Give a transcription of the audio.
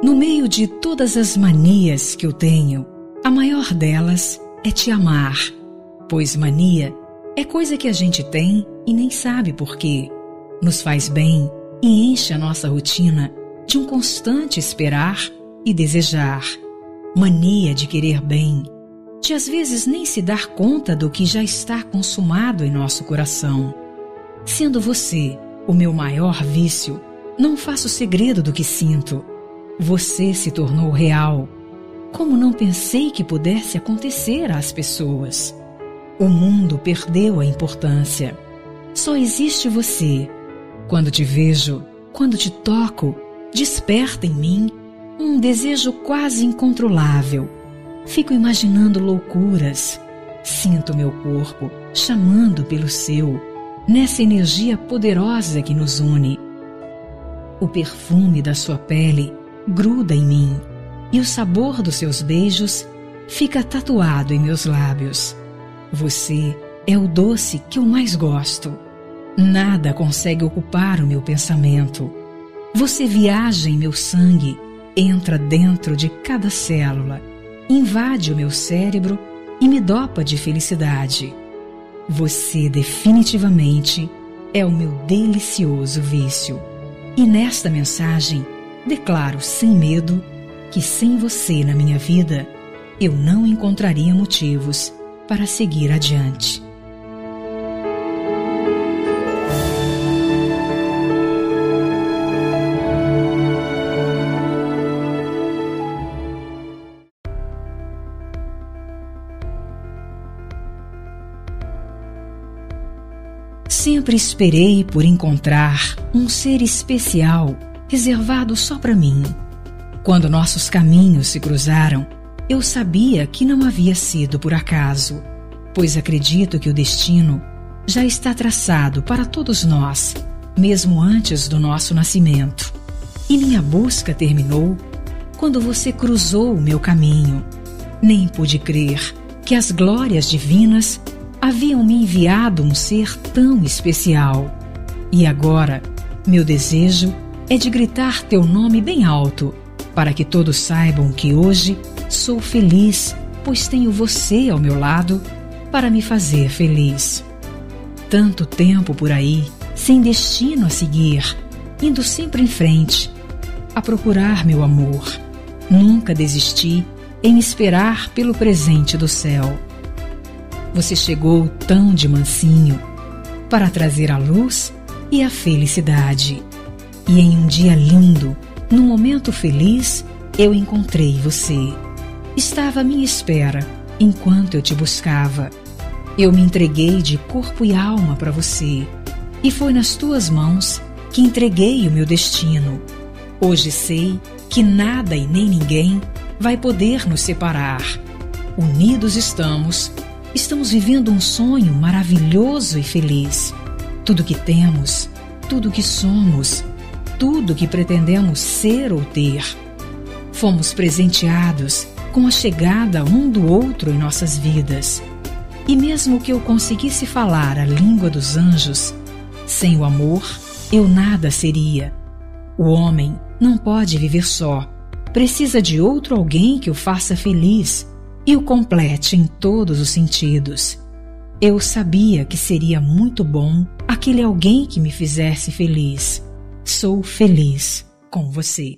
No meio de todas as manias que eu tenho, a maior delas é te amar, pois mania é coisa que a gente tem e nem sabe por quê. Nos faz bem e enche a nossa rotina de um constante esperar e desejar. Mania de querer bem, de às vezes nem se dar conta do que já está consumado em nosso coração. Sendo você o meu maior vício, não faço segredo do que sinto. Você se tornou real. Como não pensei que pudesse acontecer às pessoas? O mundo perdeu a importância. Só existe você. Quando te vejo, quando te toco, desperta em mim um desejo quase incontrolável. Fico imaginando loucuras. Sinto meu corpo chamando pelo seu, nessa energia poderosa que nos une. O perfume da sua pele gruda em mim e o sabor dos seus beijos fica tatuado em meus lábios. Você é o doce que eu mais gosto. Nada consegue ocupar o meu pensamento. Você viaja em meu sangue, entra dentro de cada célula, invade o meu cérebro e me dopa de felicidade. Você definitivamente é o meu delicioso vício. E nesta mensagem, declaro sem medo que sem você na minha vida, eu não encontraria motivos para seguir adiante. Sempre esperei por encontrar um ser especial reservado só para mim. Quando nossos caminhos se cruzaram, eu sabia que não havia sido por acaso, pois acredito que o destino já está traçado para todos nós, mesmo antes do nosso nascimento. E minha busca terminou quando você cruzou o meu caminho. Nem pude crer que as glórias divinas haviam me enviado um ser tão especial. E agora, meu desejo é de gritar teu nome bem alto, para que todos saibam que hoje sou feliz, pois tenho você ao meu lado para me fazer feliz. Tanto tempo por aí, sem destino a seguir, indo sempre em frente, a procurar meu amor. Nunca desisti em esperar pelo presente do céu. Você chegou tão de mansinho para trazer a luz e a felicidade. E em um dia lindo, num momento feliz, eu encontrei você. Estava à minha espera enquanto eu te buscava. Eu me entreguei de corpo e alma para você, e foi nas tuas mãos que entreguei o meu destino. Hoje sei que nada e nem ninguém vai poder nos separar. Unidos estamos, estamos vivendo um sonho maravilhoso e feliz. Tudo que temos, tudo que somos, tudo que pretendemos ser ou ter. Fomos presenteados com a chegada um do outro em nossas vidas. E mesmo que eu conseguisse falar a língua dos anjos, sem o amor, eu nada seria. O homem não pode viver só. Precisa de outro alguém que o faça feliz e o complete em todos os sentidos. Eu sabia que seria muito bom aquele alguém que me fizesse feliz. Sou feliz com você.